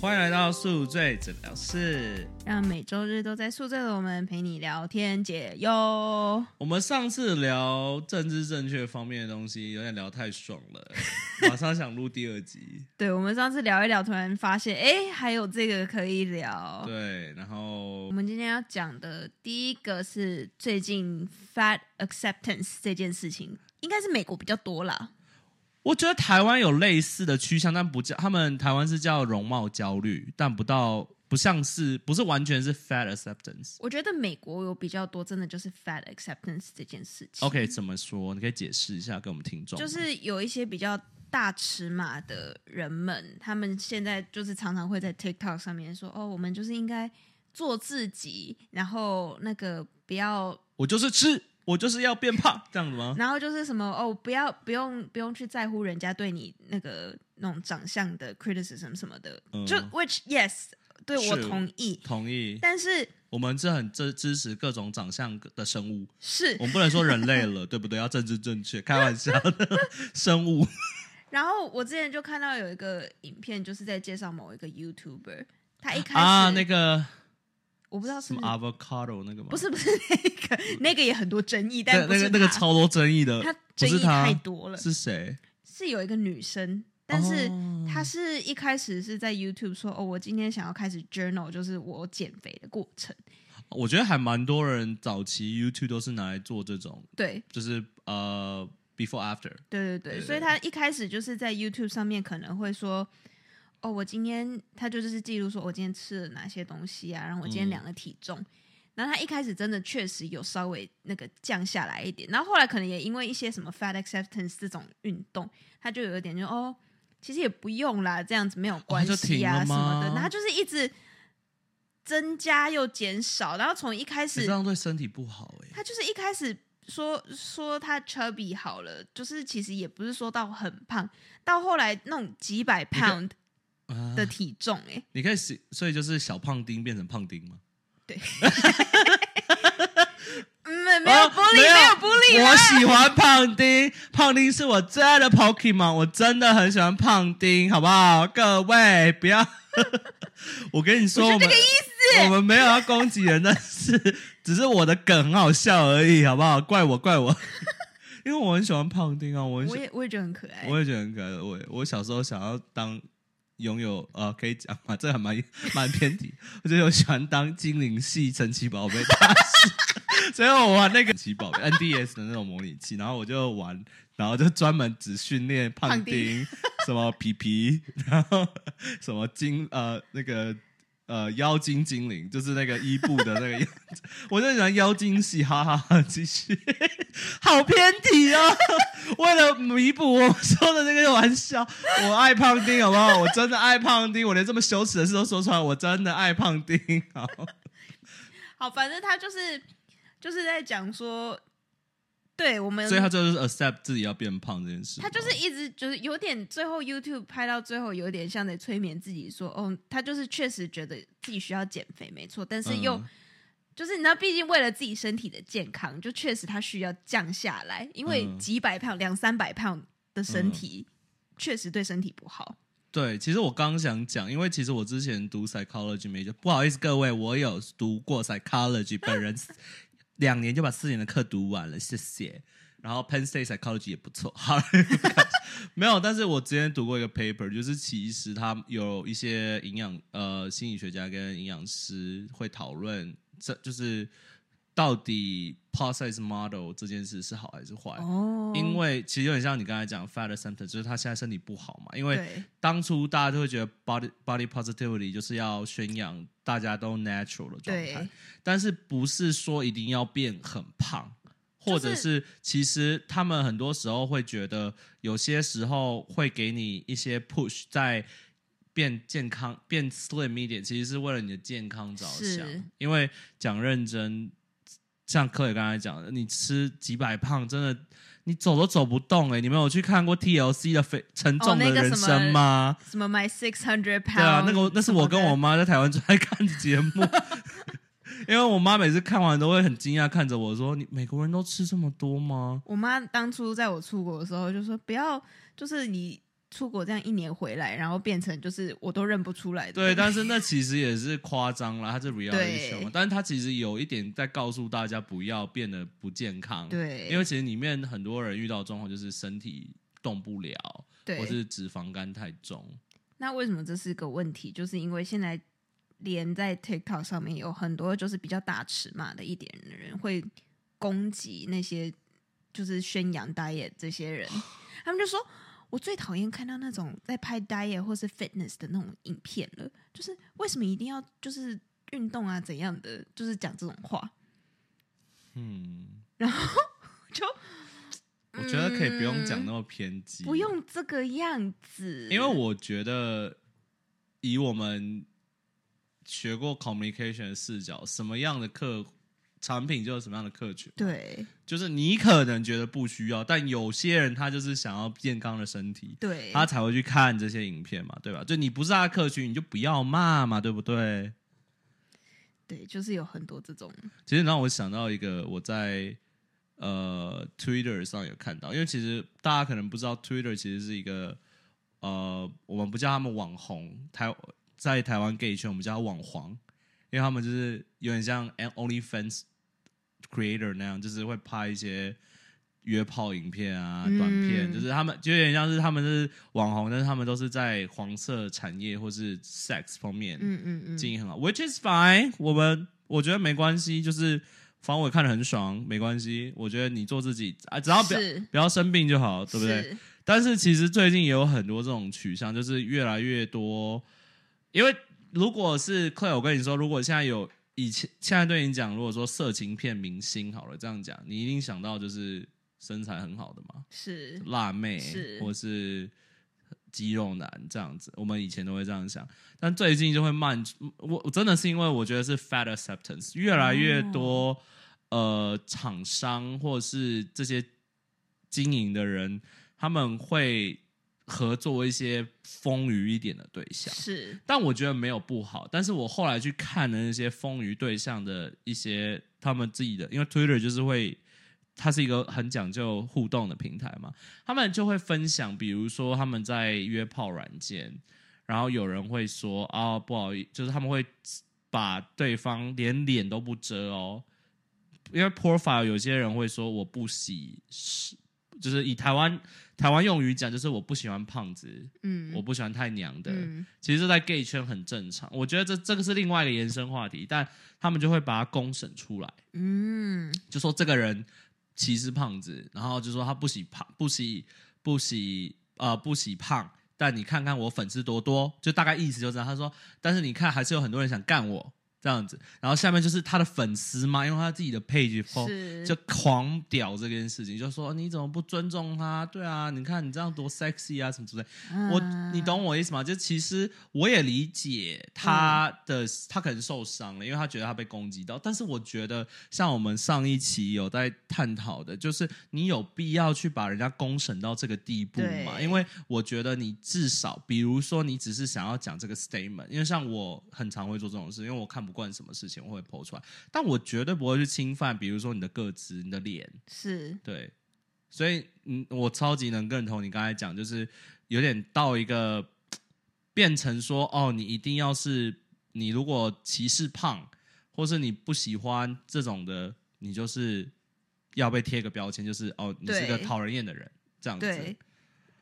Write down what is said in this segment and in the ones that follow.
欢迎来到宿醉诊疗室。让每周日都在宿醉的我们陪你聊天解忧。我们上次聊政治正确方面的东西，有点聊太爽了，马上想录第二集。对，我们上次聊一聊，突然发现，哎，还有这个可以聊。对，然后我们今天要讲的第一个是最近 fat acceptance 这件事情，应该是美国比较多啦。我觉得台湾有类似的趋向，但不叫他们台湾是叫容貌焦虑，但不到不像是不是完全是 fat acceptance。我觉得美国有比较多，真的就是 fat acceptance 这件事情。OK，怎么说？你可以解释一下给我们听众。就是有一些比较大尺码的人们，他们现在就是常常会在 TikTok 上面说：“哦，我们就是应该做自己，然后那个不要，我就是吃，我就是要变胖，这样子吗？然后就是什么哦，不要不用不用去在乎人家对你那个那种长相的 criticism 什么的。嗯就 which yes，对我同意，同意。但是我们是很支支持各种长相的生物，是我们不能说人类了，对不对？要政治正确，开玩笑的 生物。然后我之前就看到有一个影片，就是在介绍某一个 YouTuber，他一开始、啊，那个我不知道是什么 avocado 那个吗？不是不是那个，那个也很多争议，但那个那个超多争议的，他争议太，多了。是谁？是有一个女生，但是哦她是一开始是在 YouTube 说哦，我今天想要开始 journal，就是我减肥的过程。我觉得还蛮多人早期 YouTube 都是拿来做这种，对就是呃 before after。对对对，对所以她一开始就是在 YouTube 上面可能会说。哦，我今天他就是记录说我今天吃了哪些东西啊，然后我今天嗯。量了体重，然后他一开始真的确实有稍微那个降下来一点，然后后来可能也因为一些什么 fat acceptance 这种运动，他就有一点就哦，其实也不用啦，这样子没有关系啊、什么的，吗。然后她就是一直增加又减少，然后从一开始欸这样对身体不好哎、他就是一开始说说他 chubby 好了，就是其实也不是说到很胖，到后来那种几百 pound 啊的体重、欸，你可以洗，所以就是小胖丁变成胖丁吗？对，没有哦玻璃，没有玻璃我喜欢胖丁，胖丁是我最爱的 Pokemon，我真的很喜欢胖丁，好不好？各位不要，我跟你说，这个意思。我们没有要攻击人，但是只是我的梗很好笑而已，好不好？怪我，怪我，因为我很喜欢胖丁啊，我也我也觉得很可爱。我也觉得很可爱。我我小时候想要当拥有呃，可以讲嘛，这还蛮蛮偏题。我觉得我喜欢当精灵系神奇宝贝大师，所以我玩那个神奇宝贝 NDS 的那种模拟器，然后我就玩，然后就专门只训练胖丁丁，什么皮皮，然后什么精呃那个。呃，妖精精灵就是那个伊布的那个样子，我就喜欢妖精系，哈哈哈！继续，好偏题哦。为了弥补我说的那个玩笑，我爱胖丁，好不好？我真的爱胖丁，我连这么羞耻的事都说出来，我真的爱胖丁。好，好，反正他就是就是在讲说，对我们，所以他就是 accept 自己要变胖这件事。他就是一直就是有点，最后 YouTube 拍到最后有点像在催眠自己说，哦，他就是确实觉得自己需要减肥，没错，但是又、嗯就是你知道，毕竟为了自己身体的健康，就确实他需要降下来，因为嗯几百磅、两三百磅的身体、确实对身体不好。对，其实我刚想讲，因为其实我之前读 psychology major，不好意思各位，我有读过 psychology，本人两年就把四年的课读完了，谢谢。然后 Penn State psychology 也不错，好了，没有，但是我之前读过一个 paper，就是其实他有一些营养呃心理学家跟营养师会讨论，这就是到底 size model 这件事是好还是坏。哦因为其实有点像你刚才讲 fat acceptance，就是他现在身体不好嘛。因为当初大家都会觉得 body body positivity 就是要宣扬大家都 natural 的状态，但是不是说一定要变很胖，或者是其实他们很多时候会觉得有些时候会给你一些 push 在。变健康、变 slim 一点，其实是为了你的健康着想。因为讲认真，像柯野刚才讲的，你吃几百胖，真的你走都走不动哎、你们有去看过 TLC 的肥沉重的人哦那个什么生吗？什么 my six hundred pound？对啊，那个那是我跟我妈。妈在台湾最爱看的节目，因为我妈每次看完都会很惊讶看着我说：“你美国人都吃这么多吗我妈当初在我出国的时候就说不要，就是你出国这样一年回来，然后变成就是我都认不出来的。对，但是那 其实也是夸张了，它是 reality 对 show，但是它其实有一点在告诉大家不要变得不健康，，对，因为其实里面很多人遇到的状况就是身体动不了，或，是脂肪肝太重，那为什么这是个问题？就是因为现在连在 TikTok 上面有很多就是比较大尺码的一点的人会攻击那些就是宣扬 diet 这些人，他们就说。我最讨厌看到那种在拍 diet 或是 fitness 的那种影片了，就是为什么一定要就是运动啊怎样的，就是讲这种话，嗯，然后就我觉得可以不用讲那么偏激，不用这个样子，因为我觉得以我们学过 communication 的视角，什么样的客产品就有什么样的客群。对就是你可能觉得不需要，但有些人他就是想要健康的身体，对他才会去看这些影片嘛，对吧？就你不是他的客群，你就不要骂嘛，对不对？对，就是有很多这种其实让我想到一个，我在呃 Twitter 上有看到，因为其实大家可能不知道，Twitter 其实是一个呃，我们不叫他们网红，台在台湾 gay 圈我们叫他网黄，因为他们就是有点像 an OnlyFans creator 那样，就是会拍一些约炮影片啊、嗯短片，就是他们就有点像是他们是网红，但是他们都是在黄色产业或是 sex 方面，嗯嗯嗯，经营很好，which is fine。我们我觉得没关系，就是反正我看得很爽，没关系。我觉得你做自己啊，只要不要不要生病就好，对不对？但是其实最近也有很多这种取向，就是越来越多。因为如果是 Clay，我跟你说，如果现在有以前现在对你讲，如果说色情片明星好了，这样讲，你一定想到就是身材很好的嘛，是辣妹是或是肌肉男这样子，我们以前都会这样想，但最近就会慢。我我真的是因为我觉得是 fat acceptance，越来越多、呃厂商或是这些经营的人，他们会合作一些丰腴一点的对象。是但我觉得没有不好。但是我后来去看了那些丰腴对象的一些他们自己的，因为 Twitter 就是会，它是一个很讲究互动的平台嘛，他们就会分享，比如说他们在约炮软件，然后有人会说啊不好意思就是他们会把对方连脸都不遮哦，因为 profile 有些人会说我不喜是。就是以台湾台湾用语讲，就是我不喜欢胖子，嗯我不喜欢太娘的，嗯其实，在 gay 圈很正常。我觉得这这个是另外一个延伸话题，但他们就会把它公审出来，嗯就说这个人歧视胖子，然后就说他不喜胖，不喜不喜呃不喜胖。但你看看我粉丝多多，就大概意思就这样。他说，但是你看还是有很多人想干我这样子。然后下面就是他的粉丝嘛，因为他自己的 page 是 po 就狂屌这件事情，就说你怎么不尊重他？对啊，你看你这样多 sexy 啊什么之类。我啊你懂我意思吗？就其实我也理解他的，他可能受伤了，因为他觉得他被攻击到。但是我觉得，像我们上一期有在探讨的，就是你有必要去把人家公审到这个地步吗？因为我觉得你至少，比如说你只是想要讲这个 statement，因为像我很常会做这种事，因为我看不惯什么事情，我会剖出来，但我绝对不会去侵犯，比如说你的个子、你的脸，是。对，所以嗯，我超级能认同你刚才讲，就是有点到一个变成说，哦，你一定要是你如果歧视胖，或是你不喜欢这种的，你就是要被贴个标签，就是哦，你是个讨人厌的人，这样子。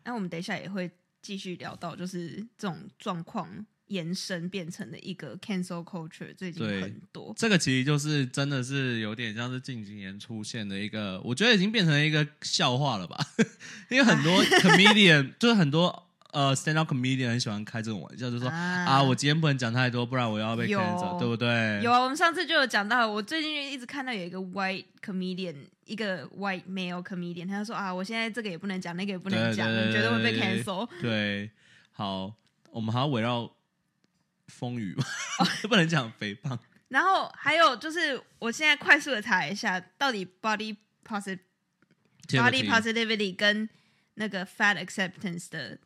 那我们等一下也会继续聊到，就是这种状况延伸变成的一个 cancel culture，最近对很多。这个其实就是真的是有点像是近几年出现的一个，我觉得已经变成一个笑话了吧？因为很多 comedian 就是很多呃 stand up comedian 很喜欢开这种玩笑，就说啊啊我今天不能讲太多，不然我要被有 cancel，对不对？有啊，我们上次就有讲到，我最近就一直看到有一个 white comedian，一个 white male comedian，他就说啊，我现在这个也不能讲，那个也不能讲，对对你绝对会被 cancel。对，好，我们还要围绕风雨嘛，不能讲肥胖。然后还有就是，我现在快速的查一下，到底 body positive body positivity 跟那个 fat acceptance 的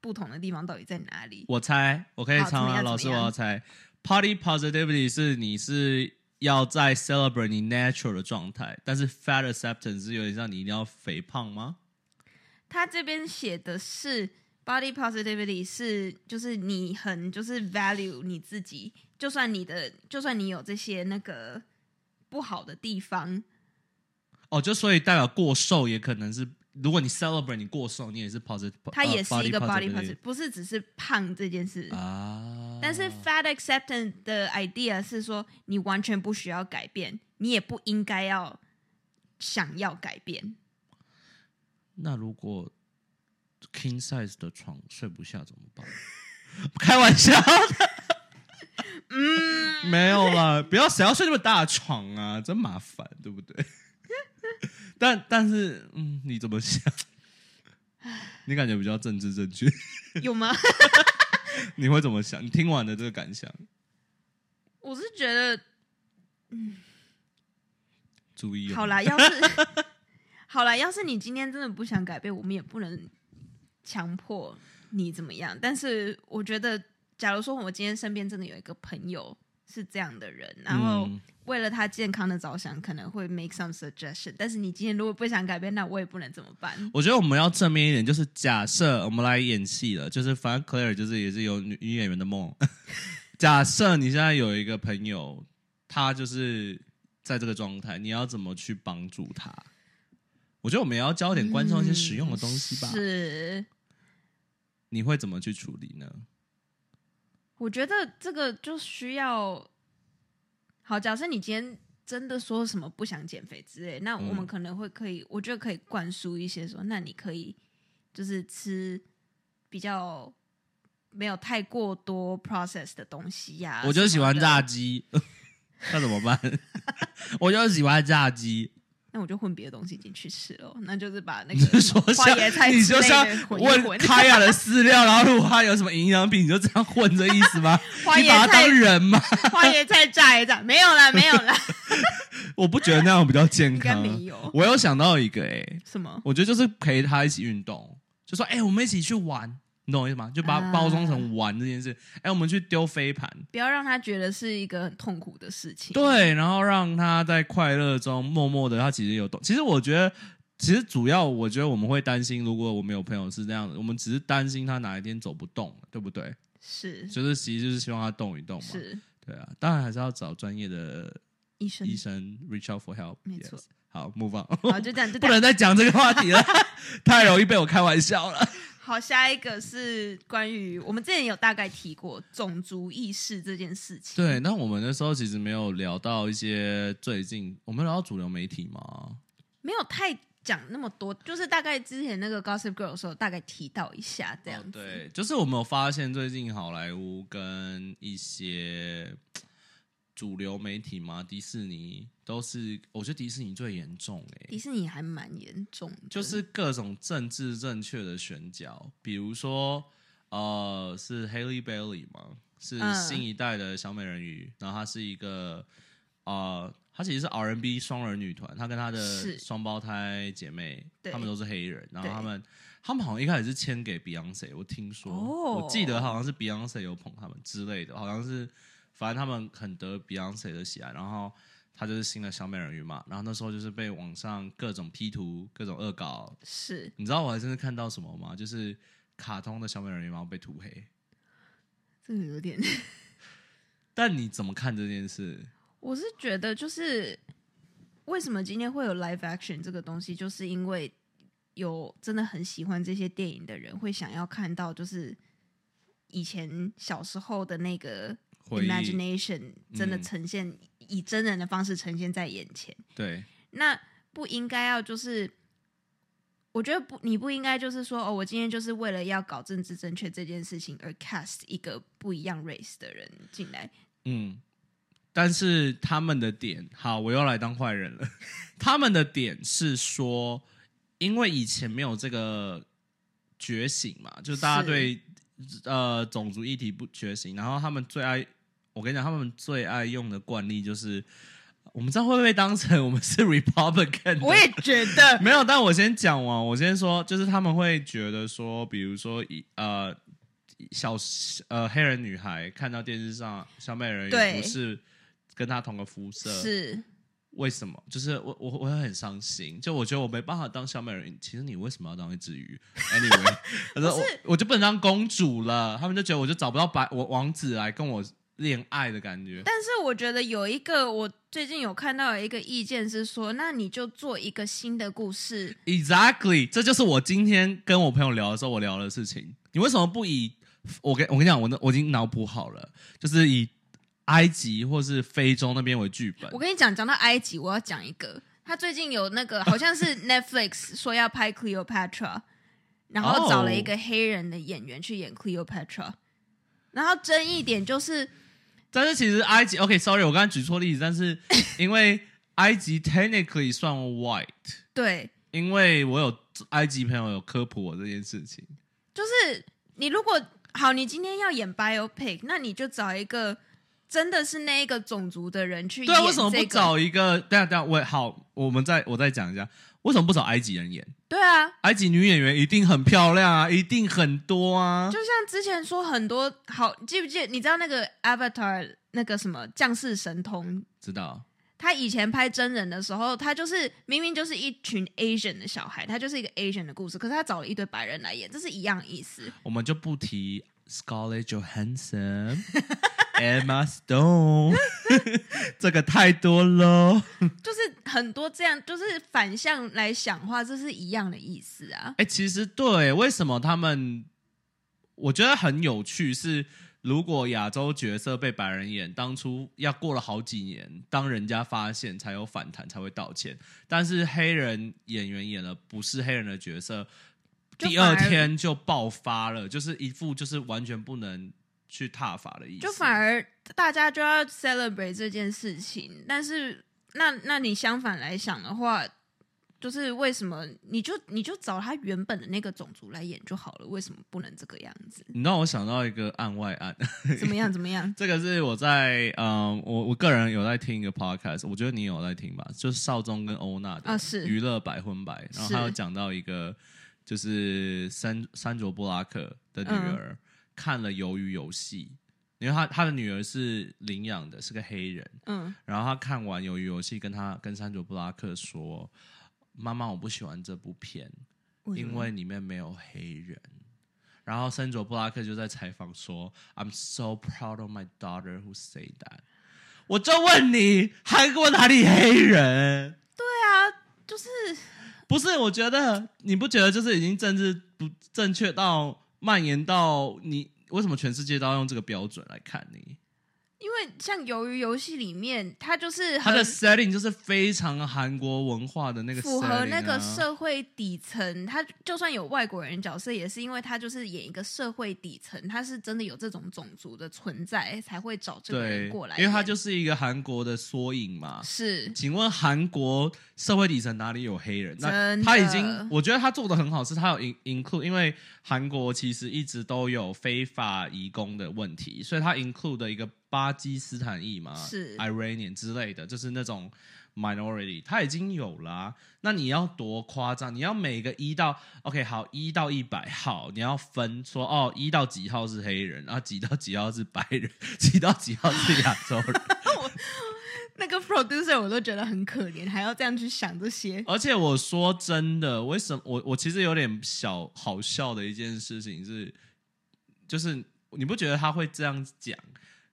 不同的地方到底在哪里？我猜，我可以猜吗？老师，我要猜。Party positivity 是你是要在 celebrate 你 natural 的状态，但是 fat acceptance 是有点像你一定要肥胖吗？他这边写的是 body positivity 是就是你很就是 value 你自己，就算你的就算你有这些那个不好的地方，哦，就所以代表过瘦也可能是，如果你 celebrate 你过瘦，你也是 positive，它也是一个呃 body positive，不是只是胖这件事。啊。但是 fat acceptance 的 idea 是说，你完全不需要改变，你也不应该要想要改变。那如果 king size 的床睡不下怎么办？开玩笑的，嗯，没有啦，不要谁要睡那么大的床啊，真麻烦，对不对？但但是，嗯，你怎么想？你感觉比较政治正确，有吗？你会怎么想？你听完的这个感想，我是觉得嗯注意哦好啦，要是好啦，要是你今天真的不想改变，我们也不能强迫你怎么样。但是我觉得，假如说我今天身边真的有一个朋友是这样的人，然后嗯为了他健康的着想，可能会 make some suggestion。但是你今天如果不想改变，那我也不能怎么办？我觉得我们要正面一点，就是假设我们来演戏了，就是反正 Claire 就是也是有女女演员的梦。假设你现在有一个朋友，他就是在这个状态，你要怎么去帮助他？我觉得我们也要教点观众一些实用的东西吧。嗯是，你会怎么去处理呢？我觉得这个就需要好。假设你今天真的说什么不想减肥之类，那我们嗯可能会可以，我觉得可以灌输一些说，那你可以就是吃比较没有太过多 process 的东西呀、我就喜欢炸鸡，那怎么办？我就喜欢炸鸡。那我就混别的东西进去吃了，那就是把那你是个什么说像花椰菜你之类就像的混一问混，开雅的饲料，然后如果它有什么营养品，你就这样混着意思吗？花你把它椰菜当人吗？花椰菜炸一炸，没有啦，没有啦，我不觉得那样比较健 康。没有我有想到一个、欸，什么我觉得就是陪他一起运动，就说，哎、我们一起去玩，你懂我意思吗？就把它啊包装成玩这件事。哎、我们去丢飞盘，不要让他觉得是一个很痛苦的事情。对，然后让他在快乐中默默的，他其实有懂。其实我觉得，其实主要我觉得我们会担心，如果我们有朋友是这样的，我们只是担心他哪一天走不动，对不对？是就是其实就是希望他动一动嘛。是对啊，当然还是要找专业的医生医生 reach out for help。没错 yes。好，move on。好，就这样，就 不。能再讲这个话题了，太容易被我开玩笑了。好，下一个是关于我们之前有大概提过种族意识这件事情。对，那我们那时候其实没有聊到一些最近，我们聊到主流媒体吗？没有太讲那么多，就是大概之前那个 Gossip Girl 的时候，大概提到一下这样子。哦对，就是我们有发现最近好莱坞跟一些主流媒体嘛，迪士尼都是，我觉得迪士尼最严重哎、迪士尼还蛮严重的，就是各种政治正确的选角，比如说呃，是 Haley Bailey 嘛，是嗯。新一代的小美人鱼，然后她是一个呃，她其实是 R&B 双人女团，她跟她的是。双胞胎姐妹，对。她们都是黑人，然后对。她们他们好像一开始是签给 Beyonce，我听说，哦。我记得好像是 Beyonce 有捧他们之类的，好像是反正他们很得 Beyonce 的喜爱，然后。她就是新的小美人鱼嘛，然后那时候就是被网上各种 P 图、各种恶搞，是你知道我还真的看到什么吗？就是卡通的小美人鱼然后被涂黑。这个有点，但你怎么看这件事？我是觉得就是为什么今天会有 live action 这个东西，就是因为有真的很喜欢这些电影的人会想要看到，就是以前小时候的那个 imagination 真的嗯呈现、以真人的方式呈现在眼前。对，那不应该要就是，我觉得不，你不应该就是说，哦，我今天就是为了要搞政治正确这件事情而 cast 一个不一样 race 的人进来。嗯。但是他们的点，好，我又来当坏人了。他们的点是说，因为以前没有这个觉醒嘛，就是大家对呃种族议题不觉醒，然后他们最爱，我跟你讲，他们最爱用的惯例就是，我们这样会不会被当成我们是 Republican？我也觉得没有，但我先讲完。我先说，就是他们会觉得说，比如说一呃小呃黑人女孩看到电视上小美人鱼不是跟她同个肤色，是为什么？就是我我我会很伤心，就我觉得我没办法当小美人。其实你为什么要当一只鱼？Anyway，他说我我就不能当公主了。他们就觉得我就找不到白我王子来跟我恋爱的感觉。但是我觉得有一个，我最近有看到有一个意见是说，那你就做一个新的故事。Exactly，这就是我今天跟我朋友聊的时候我聊的事情。你为什么不以我跟我跟你讲，我那我已经脑补好了，就是以埃及或是非洲那边为剧本我。跟你讲，讲到埃及，我要讲一个，他最近有那个好像是 Netflix 说要拍 Cleopatra，然后找了一个黑人的演员去演 Cleopatra，然后争议点就是。但是其实埃及，OK，Sorry，、我刚才举错例子，但是因为埃及 technically 算 white，对，因为我有埃及朋友有科普我这件事情。就是你如果好，你今天要演 biopic，那你就找一个真的是那一个种族的人去演、对啊，为什么不？找一个？等一下等下，我好，我们再我再讲一下，为什么不找埃及人演？对啊，埃及女演员一定很漂亮啊，一定很多啊就。像之前说很多好，记不记得？你知道那个 Avatar 那个什么降世神通？知道，他以前拍真人的时候，他就是明明就是一群 Asian 的小孩，他就是一个 Asian 的故事，可是他找了一堆白人来演，这是一样意思。我们就不提 Scarlett Johansson、Emma Stone，这个太多喽。就是很多这样，就是反向来想话，这是一样的意思啊。哎、其实对，为什么他们？我觉得很有趣是，如果亚洲角色被白人演，当初要过了好几年，当人家发现才有反弹，才会道歉。但是黑人演员演了不是黑人的角色，第二天就爆发了，就是一副就是完全不能去踏法的意思。就反而大家就要 celebrate 这件事情，但是那那你相反来想的话，就是为什么你就你就找他原本的那个种族来演就好了，为什么不能这个样子？你让我想到一个案外案，怎么样？怎么样？这个是我在嗯，我我个人有在听一个 podcast，我觉得你有在听吧，就是少宗跟欧娜的啊是娱乐百分百，然后是他有讲到一个就是山山卓布拉克的女嗯儿、看了《鱿鱼游戏》，因为他他的女儿是领养的，是个黑人，嗯，然后他看完《鱿鱼游戏》，跟他跟山卓布拉克说：“妈妈，我不喜欢这部片，为因为里面没有黑人。”然后山卓布拉克就在采访说：“I'm so proud of my daughter who say that。”我就问你，韩国哪里黑人？对啊，就是不是，我觉得你不觉得就是已经政治不正确到蔓延到你为什么全世界都要用这个标准来看你？因为像鱿鱼游戏里面，它就是它的很 setting 就是非常韩国文化的那个、符合那个。社会底层，他就算有外国人角色，也是因为他就是演一个社会底层，他是真的有这种种族的存在，才会找这个，人过来，因为它就是一个韩国的缩影嘛。是请问韩国社会底层哪里有黑人？那他已经，我觉得他做的很好，是他有 in include，因为韩国其实一直都有非法移工的问题，所以他 include 的一个巴基斯坦裔嘛，是 Iranian 之类的，就是那种 minority，他已经有啦、那你要多夸张？你要每个一到 OK 好一到一百号，你要分说哦，一到几号是黑人，然后几到几号是白人，几到几号是亚洲人。那个 producer 我都觉得很可怜，还要这样去想这些。而且我说真的，为什么我我其实有点小好笑的一件事情是，就是你不觉得他会这样讲，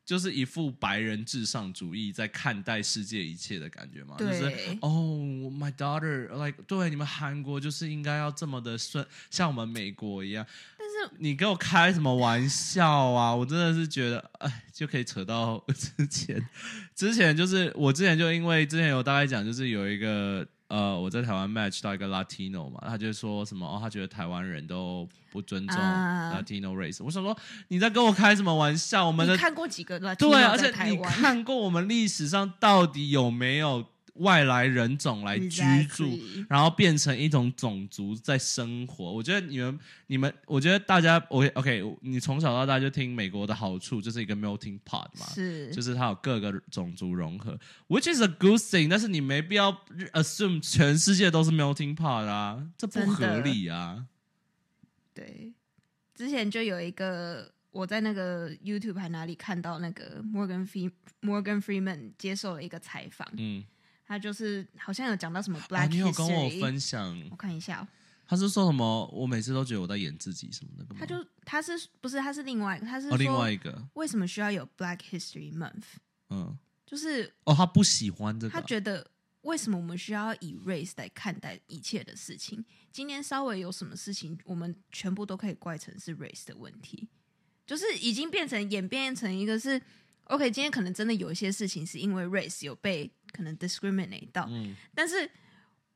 就是一副白人至上主义在看待世界一切的感觉嘛？就是对哦、m y daughter，like 对你们韩国就是应该要这么的顺，像我们美国一样。但是你给我开什么玩笑啊！我真的是觉得，哎，就可以扯到之前，之前就是我之前就因为之前有大概讲，就是有一个呃，我在台湾 match 到一个 Latino 嘛，他就说什么哦，他觉得台湾人都不尊重啊 Latino race。我想说你在跟我开什么玩笑？我们的看过几个对对，啊而且你台湾看过我们历史上到底有没有外来人种来居住 Exactly 然后变成一种种族在生活？我觉得你们、你们，我觉得大家，我 OK，你从小到大就听美国的好处就是一个 melting pot 嘛，是就是它有各个种族融合，which is a good thing。但是你没必要 assume 全世界都是 melting pot 啊，这不合理啊。对，之前就有一个我在那个 YouTube 还哪里看到那个 Morgan Free Morgan Freeman 接受了一个采访，嗯，他就是好像有讲到什么哦 Black 你有跟我 History，分享。我，看一下、哦，他是说什么？我每次都觉得我在演自己什么的，他就他是不是他是另外一个，他是哦，另外一个，为什么需要有 Black History Month，嗯，就是哦，他不喜欢这个，他觉得为什么我们需要以 race 来看待一切的事情？今天稍微有什么事情，我们全部都可以怪成是 race 的问题，就是已经变成演变成一个是 OK，今天可能真的有一些事情是因为 race 有被可能 discriminate 到，嗯。但是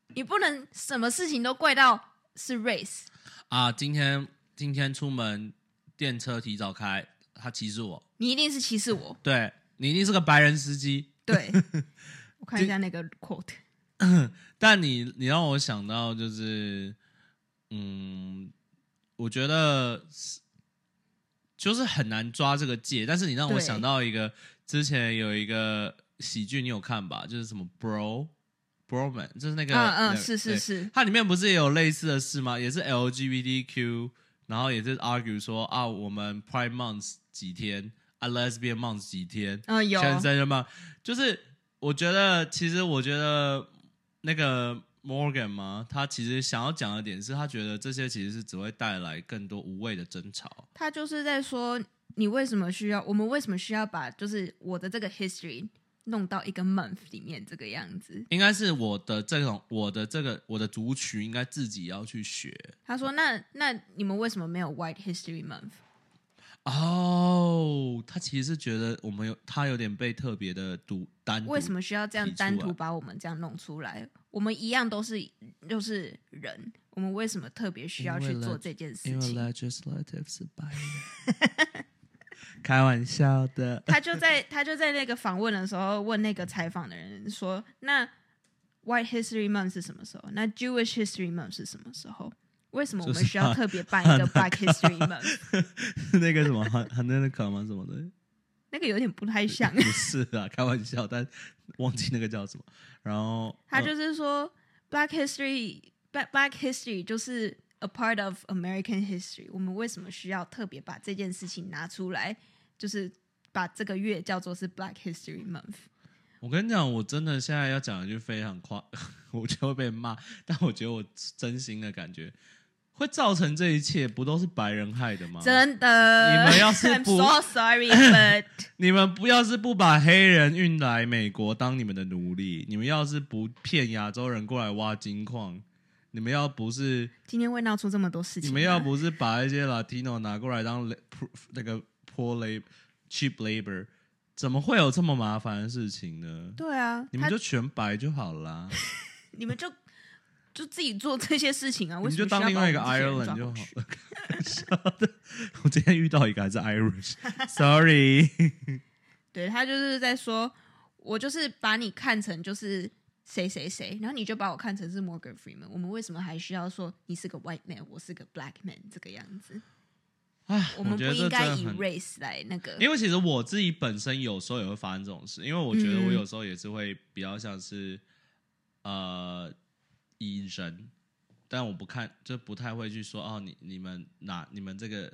你不能什么事情都怪到是 race。啊，今天今天出门电车提早开，他歧视我，你一定是歧视我，对你一定是个白人司机，对。我看一下那个 quote，但你你让我想到就是，嗯，我觉得是就是很难抓这个界，但是你让我想到一个之前有一个喜剧，你有看吧？就是什么 Bro Broman，就是那个嗯嗯，是是是，它里面不是也有类似的事吗？也是 LGBTQ，然后也是 argue 说啊，我们 Pride Month 几天啊，Lesbian Month 几天，嗯有，现在吗？就是我觉得，其实我觉得那个 Morgan 嘛，他其实想要讲的点是他觉得这些其实是只会带来更多无谓的争吵。他就是在说，你为什么需要，我们为什么需要把就是我的这个 history 弄到一个 month 里面这个样子？应该是我的这种，我的这个我的族群应该自己要去学他说，那那你们为什么没有 White History Month？哦。他其实是觉得我们有他有点被特别的独单独，为什么需要这样单独把我们这样弄出来？我们一样都是就是人，我们为什么特别需要去做这件事因为？legislative 是白人，开玩笑的。他就在他就在那个访问的时候问那个采访的人说：“那 White History Month 是什么时候？那 Jewish History Month 是什么时候？为什么我们需要特别办一个 Black History Month？那个什么很很那个卡吗什么的，那个有点不太像。不是啊，开玩笑，但忘记那个叫什么。然后他就是说 Black History Black Black History 就是 a part of American history。我们为什么需要特别把这件事情拿出来？就是把这个月叫做是 Black History Month。我跟你讲，我真的现在要讲一句非常夸，我就会被骂，但我觉得我真心的感觉，会造成这一切，不都是白人害的吗？真的，你们要是 I'm 不 so sorry, but 你们不要是不把黑人运来美国当你们的奴隶，你们要是不骗亚洲人过来挖金矿，你们要不是今天会闹出这么多事情吗，你们要不是把一些 Latino 拿过来当那个 poor labor cheap labor，怎么会有这么麻烦的事情呢？对啊，你们就全白就好啦，你们就就自己做这些事情啊，为什么需要就当另外一个我们这 Ireland 抓就好去了。笑的，我今天遇到一个还是 Irish，sorry。对他就是在说，我就是把你看成就是谁谁谁，然后你就把我看成是 Morgan Freeman。我们为什么还需要说你是个 white man，我是个 black man 这个样子？唉，我们不应该以 race 来那个。因为其实我自己本身有时候也会发生这种事，因为我觉得我嗯有时候也是会比较像是、呃以人，但我不看就不太会去说哦，你你们哪你们这个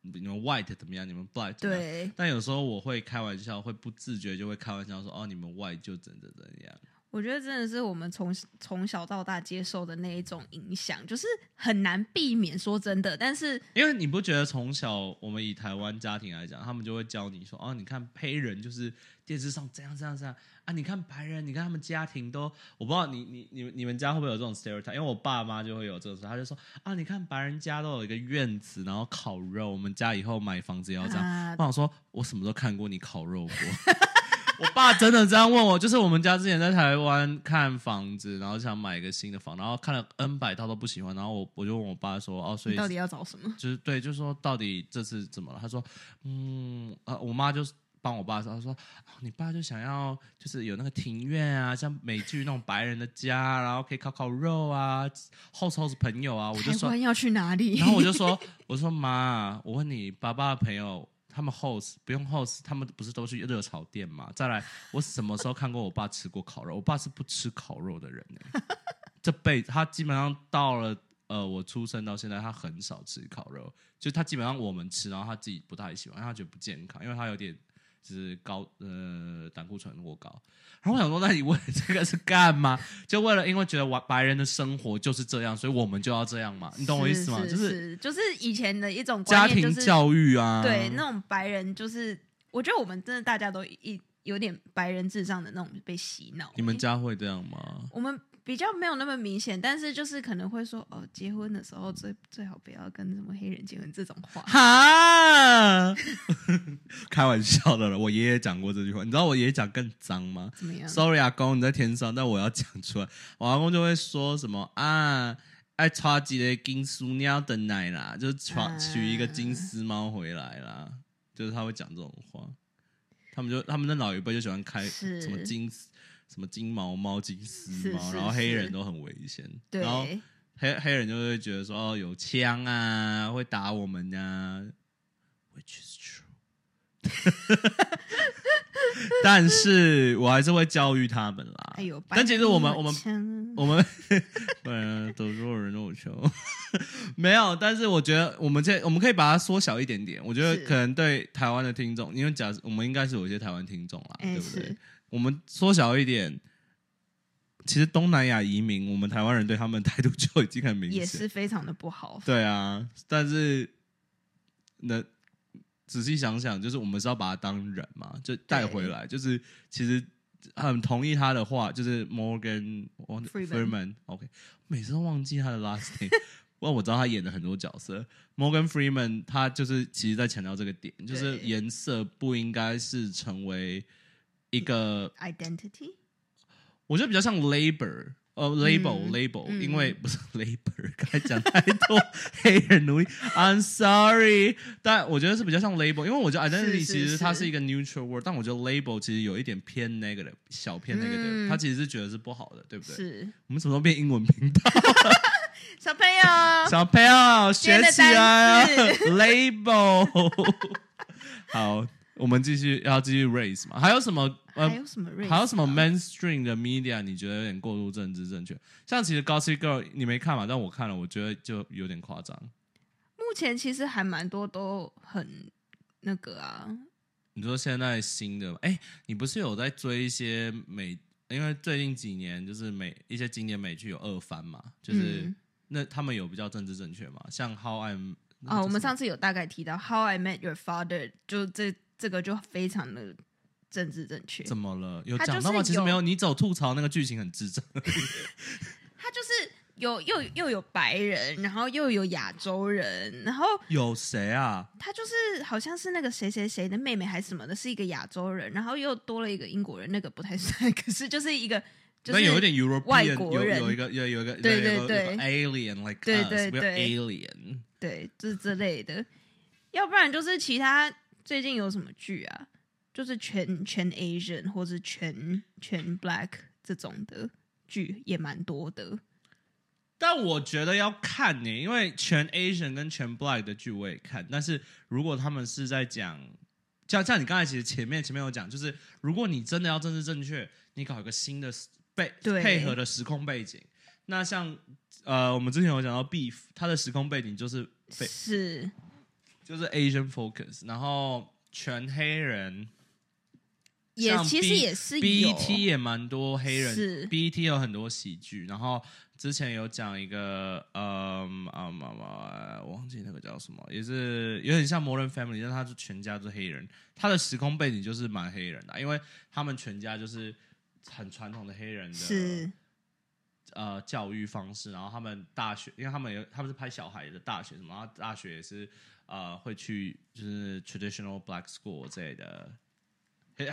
你们 white 怎么样，你们 black 怎么样。对，但有时候我会开玩笑，会不自觉就会开玩笑说哦，你们 white 就怎怎怎样。我觉得真的是我们从从小到大接受的那一种影响，就是很难避免。说真的，但是因为你不觉得从小我们以台湾家庭来讲，他们就会教你说，哦，你看黑人就是电视上这样这样这样啊，你看白人，你看他们家庭都，我不知道你你你你们家会不会有这种 stereotype？因为我爸妈就会有这种，他就说啊，你看白人家都有一个院子，然后烤肉，我们家以后买房子也要这样。啊我想说，我什么时候看过你烤肉过？我爸真的这样问我，就是我们家之前在台湾看房子，然后想买一个新的房，然后看了 N 百套都不喜欢，然后我我就问我爸说，哦，所以你到底要找什么？就是对，就是说到底这次怎么了？他说，嗯，呃，我妈就是帮我爸说，他说、哦你爸就想要就是有那个庭院啊，像美剧那种白人的家，然后可以烤烤肉啊，host host 朋友啊，我就说，台湾要去哪里？然后我就说，我说妈，我问你，爸爸的朋友。他们 host 不用 host，他们不是都去热炒店嘛？再来，我什么时候看过我爸吃过烤肉？我爸是不吃烤肉的人呢、这辈子他基本上到了呃我出生到现在，他很少吃烤肉，就他基本上我们吃，然后他自己不太喜欢，因为他觉得不健康，因为他有点就是高呃胆固醇过高。然后我想说，那你问这个是干嘛？就为了因为觉得白白人的生活就是这样，所以我们就要这样嘛？你懂我意思吗？是就是是就是以前的一种家庭教育啊，对那种白人，就是我觉得我们真的大家都一有点白人至上的那种被洗脑。你们家会这样吗？我们比较没有那么明显，但是就是可能会说哦，结婚的时候最最好不要跟什么黑人结婚这种话。哈，开玩笑的了。我爷爷讲过这句话，你知道我爷爷讲更脏吗怎么样？？Sorry，阿公你在天上，但我要讲出来。我阿公就会说什么啊，爱抓几个金丝鸟的奶啦，就是娶啊娶一个金丝猫回来啦，就是他会讲这种话。他们就他们的老一辈就喜欢开什么金丝什么金毛猫、金丝猫，是是然后黑人都很危险。对然后黑黑人就会觉得说哦有枪啊，会打我们啊、which is true。但是我还是会教育他们啦。哎呦，但其实我们我们们我们对都所有人都有球，没有。但是我觉得我们这我们可以把它缩小一点点。我觉得可能对台湾的听众，因为假设我们应该是有一些台湾听众啦，哎对不对是？我们缩小一点。其实东南亚移民，我们台湾人对他们的态度就已经很明显，也是非常的不好。对啊，但是那仔细想想，就是我们是要把他当人嘛，就带回来。就是其实很同意他的话，就是 Morgan Freeman Freeman，OK，、每次都忘记他的 last name。不过我知道他演了很多角色，Morgan Freeman 他就是其实在强调这个点，就是对颜色不应该是成为一个 Identity 我觉得比较像 labor，呃，label、嗯 label，、嗯因为不是 labor，刚才讲太多黑人奴隶，I'm sorry，但我觉得是比较像 label，因为我觉得 identity 其实它是是一个 neutral word，但我觉得 label 其实有一点偏 negative，小偏 negative，、嗯它其实是觉得是不好的，对不对？是我们什么时候变英文频道？小朋友，小朋友学起来啊，label。好，我们继续要继续 raise 嘛？还有什么？呃还有什么还有什么 mainstream 的 media 你觉得有点过度政治正确？像其实 Gossip Girl 你没看嘛，但我看了，我觉得就有点夸张。目前其实还蛮多都很那个啊，你说现在新的，哎，你不是有在追一些美？因为最近几年就是美一些经典美剧有二番嘛，就是、嗯那他们有比较政治正确嘛？像 How I'm 哦，我们上上次有大概提到《How I Met Your Father》，就这这个就非常的政治正确。怎么了？有他讲到吗？其实没有，你走吐槽那个剧情很智障。他就是有又又有白人，然后又有亚洲人，然后有谁啊？他就是好像是那个谁谁谁的妹妹还是什么的，是一个亚洲人，然后又多了一个英国人，那个不太算，可是就是一个就是那有一点 European，外国人有有一个有有一个对对对 alien like 对对对 alien。对，就是之类的，要不然就是其他最近有什么剧啊，就是全全 Asian 或是全全 Black 这种的剧也蛮多的。但我觉得要看呢、因为全 Asian 跟全 Black 的剧我也看，但是如果他们是在讲，像像你刚才其实前面前面有讲，就是如果你真的要政治正确，你搞一个新的背对配合的时空背景，那像呃我们之前有讲到 Beef，它的时空背景就是被是就是 Asian focus，然后全黑人。像也其实也是有 BET 也蛮多黑人是，BET 有很多喜剧，然后之前有讲一个，嗯啊嘛嘛，忘记那个叫什么，也是有点像 Modern Family，但他是全家都是黑人，他的时空背景就是蛮黑人的，因为他们全家就是很传统的黑人的是。呃教育方式，然后他们大学，因为他们有他们是拍小孩的大学什么，然后大学也是呃会去就是 traditional black school 之类的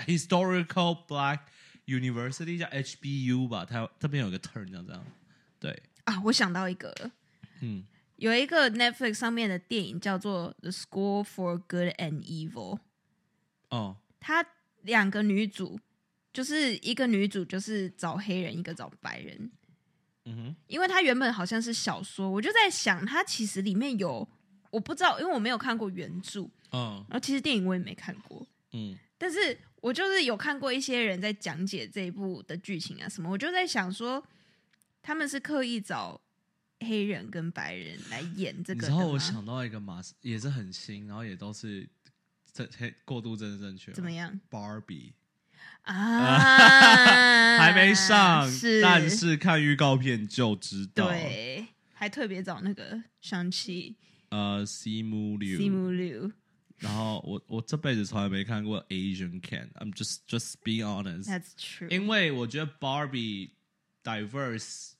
historical black university 叫 HBU 吧，它这边有个 turn 叫这样，对，啊，我想到一个了，嗯，有一个 Netflix 上面的电影叫做《The School for Good and Evil》，哦，它两个女主，就是一个女主就是找黑人，一个找白人。嗯哼，因为它原本好像是小说，我就在想，它其实里面有我不知道，因为我没有看过原著，嗯。然后其实电影我也没看过，嗯，但是我就是有看过一些人在讲解这一部的剧情啊什么，我就在想说，他们是刻意找黑人跟白人来演这你个然后？我想到一个马，也是很新，然后也都是这黑过度真的正确怎么样？Barbie 啊？还没上，是，但是看预告片就知道。，对，还特别找那个上期呃，Simu Liu，Simu Liu。然后我我这辈子从来没看过 Asian Can，I'm just just being honest，That's true。因为我觉得 Barbie diverse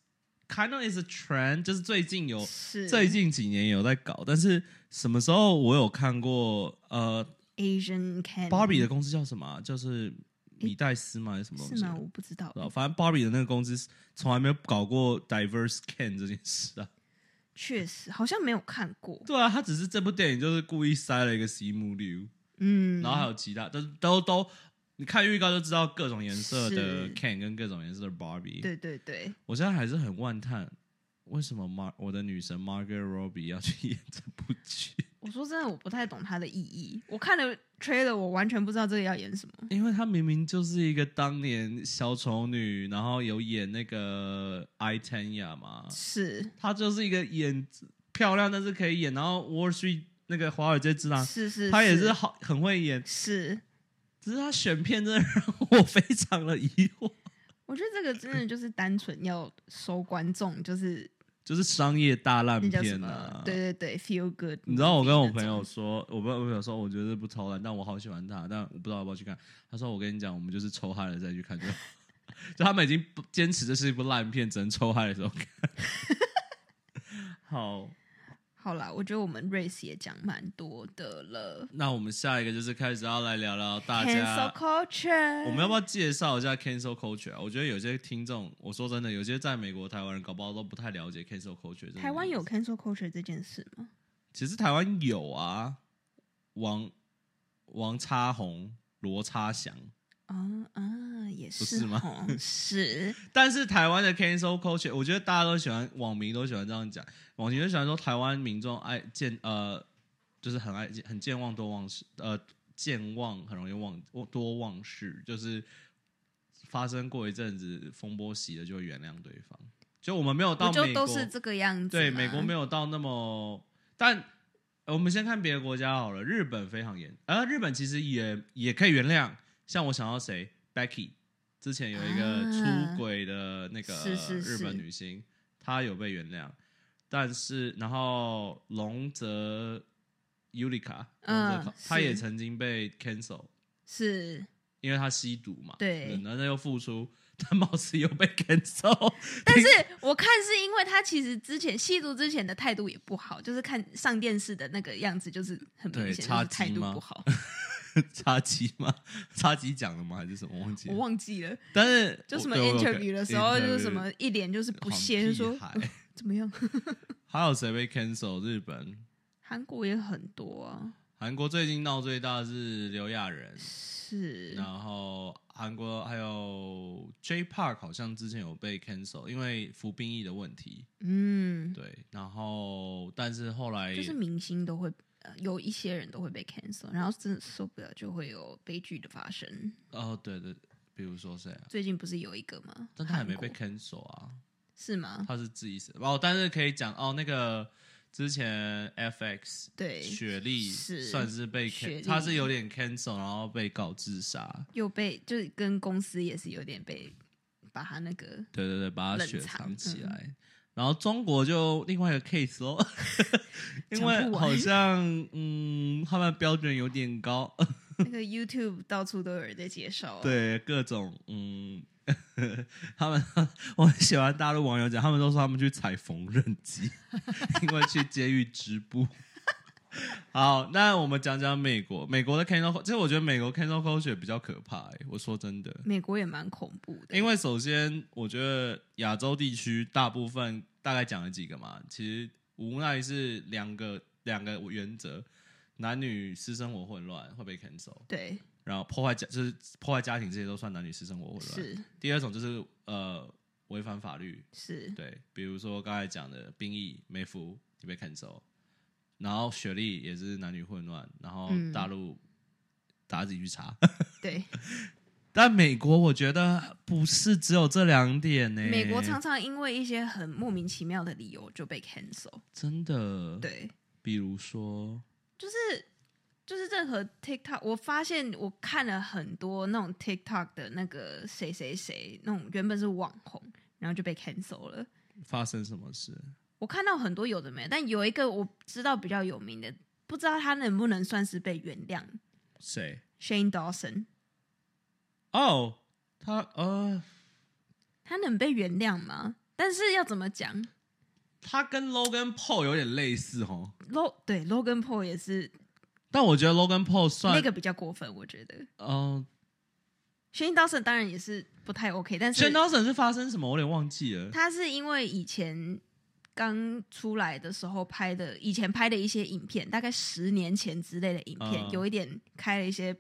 kind of is a trend，就是最近有最近几年有在搞，但是什么时候我有看过呃 Asian can Barbie 的公司叫什么啊、就是米黛斯吗？还是什么东西啊？是吗？我不知道反正 Barbie 的那个公司从来没有搞过 diverse can 这件事啊。确实好像没有看过。对啊，他只是这部电影就是故意塞了一个席木六，嗯，然后还有其他，都都都，你看预告就知道各种颜色的 Ken 跟各种颜色的 Barbie。对对对，我现在还是很万叹，为什么 Mar 我的女神 Margaret Robbie 要去演这部剧？我说真的，我不太懂它的意义。我看了 trailer，我完全不知道这个要演什么。因为她明明就是一个当年小丑女，然后有演那个 I Tanya 嘛，是她就是一个演漂亮但是可以演，然后 Wall Street 那个华尔街之狼，是是，她也是好很会演，是。只是她选片真的让我非常的疑惑，我觉得这个真的就是单纯要收观众，就是就是商业大烂片啊么？。对对对，feel good。你知道我跟我朋友说，我跟我朋友说，我觉得这部超烂，但我好喜欢他，但我不知道要不要去看。他说：“我跟你讲，我们就是抽嗨了再去看就。”就他们已经不坚持这是一部烂片，只能抽嗨的时候看。好，好啦，我觉得我们 race 也讲蛮多的了。那我们下一个就是开始要来聊聊大 Cancel 家，culture，我们要不要介绍一下 cancel culture？啊我觉得有些听众，我说真的，有些在美国台湾人搞不好都不太了解 cancel culture。台湾有 cancel culture 这件事吗？其实台湾有啊，王王叉红、罗叉祥。啊啊，也不是吗 是，但是台湾的 cancel culture，我觉得大家都喜欢，网民都喜欢这样讲，网民都喜欢说台湾民众爱健呃，就是很爱很健忘多忘事，呃，健忘很容易忘多忘事，就是发生过一阵子风波洗了就会原谅对方。就我们没有到就美国，都是这个样子？对美国没有到那么，但呃我们先看别的国家好了，日本非常严，呃，日本其实也也可以原谅，像我想到谁，Becky，之前有一个啊出轨的那个是是是。日本女星，她有被原谅，但是然后龙泽 Ulika，嗯龙泽她也是曾经被 cancel，是，因为她吸毒嘛，对。然后又复出，但貌似又被 cancel，但是。我看是因为他其实之前吸毒之前的态度也不好，就是看上电视的那个样子，就是很明显态度不好。插旗吗？插旗讲了吗？还是什么？忘记我了。忘记了，但是就什么 interview 的时候，就是什么一脸就是不好屑，就说呃 怎么样？还有谁被 cancel？日本、韩国也很多啊，韩国最近闹最大是刘亚仁，是然后韩国还有 J Park 好像之前有被 cancel，因为服兵役的问题。嗯，对，然后但是后来就是明星都会。呃有一些人都会被 cancel，然后真的受不了，就会有悲剧的发生。哦，对对，比如说谁啊？最近不是有一个吗？但他还没被 cancel 啊，是吗？他是自己死哦。但是可以讲哦，那个之前 FX 对，雪莉是算是被他是有点 cancel，然后被告自杀。又被就是跟公司也是有点被把他那个对对对，把他雪藏藏起嗯来。然后中国就另外一个 case 咯，因为好像嗯，他们标准有点高，那个 YouTube 到处都有人在介绍、啊。对各种嗯，他们我很喜欢大陆网友讲，他们都说他们去踩缝纫机，因为去监狱织布。好，那我们讲讲美国，美国的 cancel，其实我觉得美国 cancel culture 比较可怕、欸。我说真的，美国也蛮恐怖的，因为首先，我觉得亚洲地区大部分大概讲了几个嘛，其实无奈是两个两个原则：男女私生活混乱会被 cancel，对。然后破坏家就是破坏家庭，这些都算男女私生活混乱。是。第二种就是呃违反法律，是。对，比如说刚才讲的兵役没服就被 cancel，然后学历也是男女混乱，然后嗯。大陆、大家自己去查。对。但美国我觉得不是只有这两点呢、美国常常因为一些很莫名其妙的理由就被 cancel。真的，，对，比如说，就是就是任何 TikTok，我发现我看了很多那种 TikTok 的那个谁谁谁，那种原本是网红，然后就被 cancel 了。发生什么事？我看到很多有的没的，但有一个我知道比较有名的，不知道他能不能算是被原谅。谁？Shane Dawson，哦，他呃，他能被原谅吗？但是要怎么讲他跟 Logan Paul 有点类似哦，？Log 对 Logan Paul 也是但我觉得 Logan Paul 算那个比较过分，我觉得。嗯 Shane Dawson 当然也是不太 OK，但是 a n Dawson 是发生什么？我有点忘记了。他是因为以前刚出来的时候拍的，以前拍的一些影片，大概十年前之类的影片，嗯有一点开了一些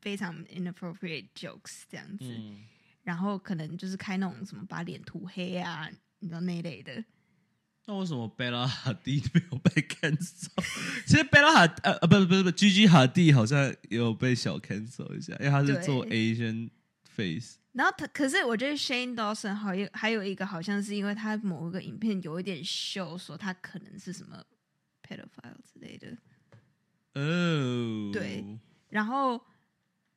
非常 inappropriate jokes 这样子，嗯，然后可能就是开那种什么把脸涂黑啊，你知道那一类的。那为什么贝拉哈蒂没有被 cancel？其实贝拉哈呃呃不不不不，Gigi 哈蒂好像也有被小 cancel 一下，因为他是做 Asian face。然后他，可是我觉得 Shane Dawson 好有还有一个好像是因为他某一个影片有一点秀，说他可能是什么 pedophile 之类的，哦，对，然后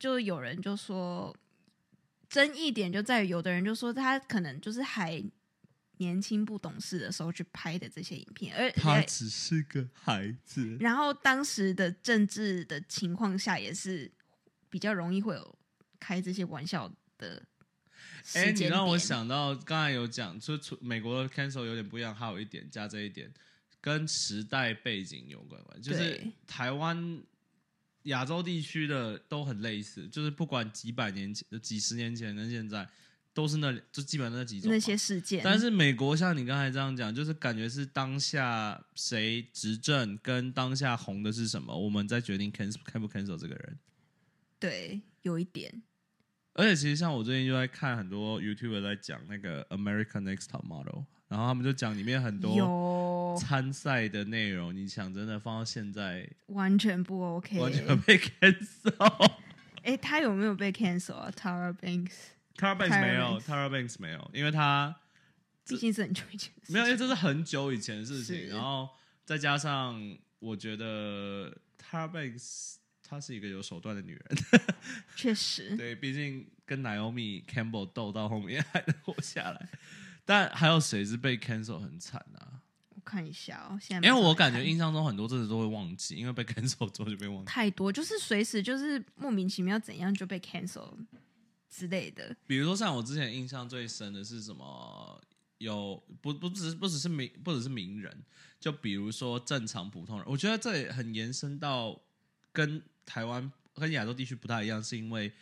就有人就说，争议点就在于有的人就说他可能就是还年轻不懂事的时候去拍的这些影片，而他只是个孩子。然后当时的政治的情况下也是比较容易会有开这些玩笑的时哎。你让我想到刚才有讲，就除美国的 cancel 有点不一样，还有一点加这一点，跟时代背景有关关，就是台湾、亚洲地区的都很类似，就是不管几百年前、几十年前跟现在，都是那就基本上那几种那些事件，但是美国像你刚才这样讲，就是感觉是当下谁执政跟当下红的是什么，我们在决定 cancel 看不 cancel 这个人。对有一点。而且其实像我最近就在看很多 YouTuber 在讲那个 American Next Top Model，然后他们就讲里面很多有参赛的内容，你想真的放到现在，完全不 OK。完全被 cancel。哎，他有没有被 cancel 啊？Tara Banks，Tara Banks 没有 Banks，Tara Banks 没有，因为他毕竟是很久以前没有，因为这是很久以前的事情，然后再加上我觉得 Tara Banks 她是一个有手段的女人，确实。对，毕竟跟 Naomi Campbell 斗到后面还能活下来，但还有谁是被 cancel 很惨啊？我看一下哦，现在因为我感觉印象中很多真的都会忘记，因为被 cancel 之后就被忘记。太多，就是随时就是莫名其妙怎样就被 cancel 之类的。比如说像我之前印象最深的是什么？有不不只是不只是名不只是名人，就比如说正常普通人，我觉得这也很延伸到跟台湾跟亚洲地区不太一样，是因为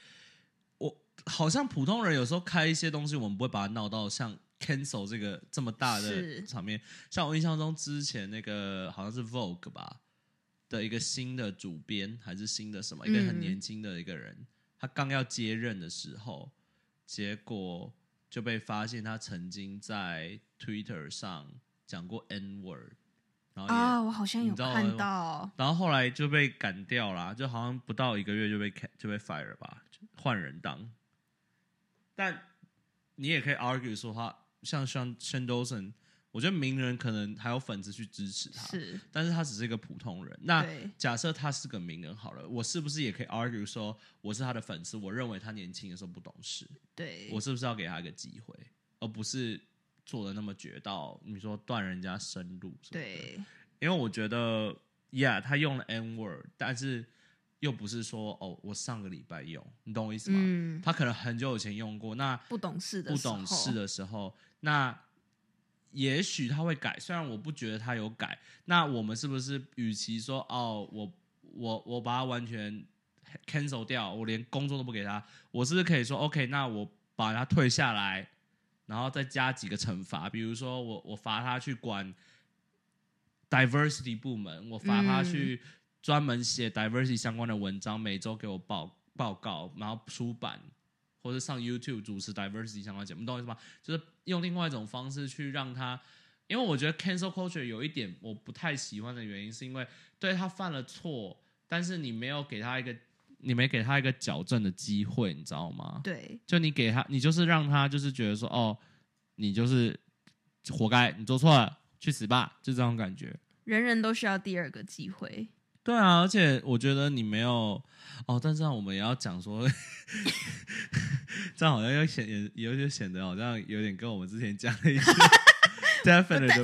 我好像普通人有时候开一些东西，我们不会把它闹到像 cancel 这个这么大的场面。像我印象中之前那个好像是 Vogue 吧的一个新的主编还是新的什么，一个很嗯年轻的一个人，他刚要接任的时候，结果就被发现他曾经在 Twitter 上讲过 N word，然后、啊，我好像有看到，然后后来就被赶掉啦，就好像不到一个月就被 ca- 就被 fire 吧，就换人当。但你也可以 argue 说他像像 Shane Dawson，我觉得名人可能还有粉丝去支持他，是但是他只是一个普通人。那假设他是个名人好了，我是不是也可以 argue 说我是他的粉丝？我认为他年轻的时候不懂事，对，我是不是要给他一个机会，而不是做的那么绝到你说断人家生路？对因为我觉得，Yeah，他用了 N word，但是又不是说哦，我上个礼拜用，你懂我意思吗？嗯，他可能很久以前用过，那不懂事的不懂事的时候，那也许他会改，虽然我不觉得他有改。那我们是不是与其说哦，我我我把他完全 cancel 掉，我连工作都不给他，我是不是可以说 OK？那我把他退下来，然后再加几个惩罚，比如说我我罚他去管 diversity 部门，我罚他嗯去专门写 diversity 相关的文章，每周给我报报告，然后出版或者上 YouTube 主持 diversity 相关节目，你懂我意思吗？就是用另外一种方式去让他，因为我觉得 cancel culture 有一点我不太喜欢的原因，是因为对他犯了错，但是你没有给他一个，你没给他一个矫正的机会，你知道吗？对就你给他，你就是让他就是觉得说，哦，你就是活该，你做错了，去死吧，就这种感觉。人人都需要第二个机会。对啊，而且我觉得你没有哦，但这样我们也要讲说，这样好像又显也有点显得好像有点跟我们之前讲的一些